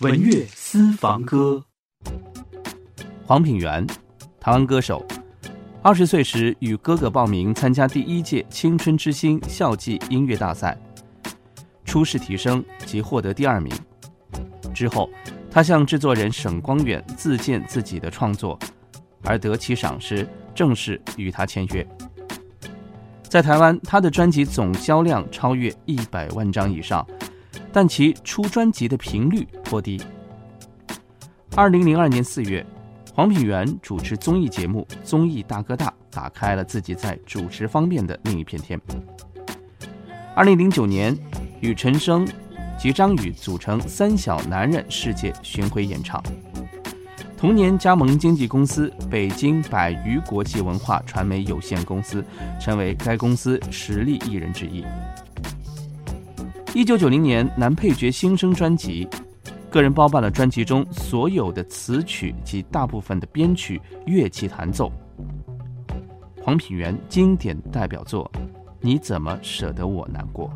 文乐私房歌。黄品源，台湾歌手，二十岁时与哥哥报名参加第一届青春之星校际音乐大赛，初试提升即获得第二名。之后，他向制作人沈光远自荐自己的创作，而得其赏识，正式与他签约。在台湾，他的专辑总销量超越一百万张以上，但其出专辑的频率颇低。二零零二年四月，黄品源主持综艺节目《综艺大哥大》，打开了自己在主持方面的另一片天。二零零九年，与陈升及张宇组成三小男人世界巡回演唱。同年加盟经纪公司北京百余国际文化传媒有限公司，成为该公司实力艺人之一。一九九零年男配角新生专辑，个人包办了专辑中所有的词曲及大部分的编曲、乐器弹奏。黄品源经典代表作《你怎么舍得我难过》。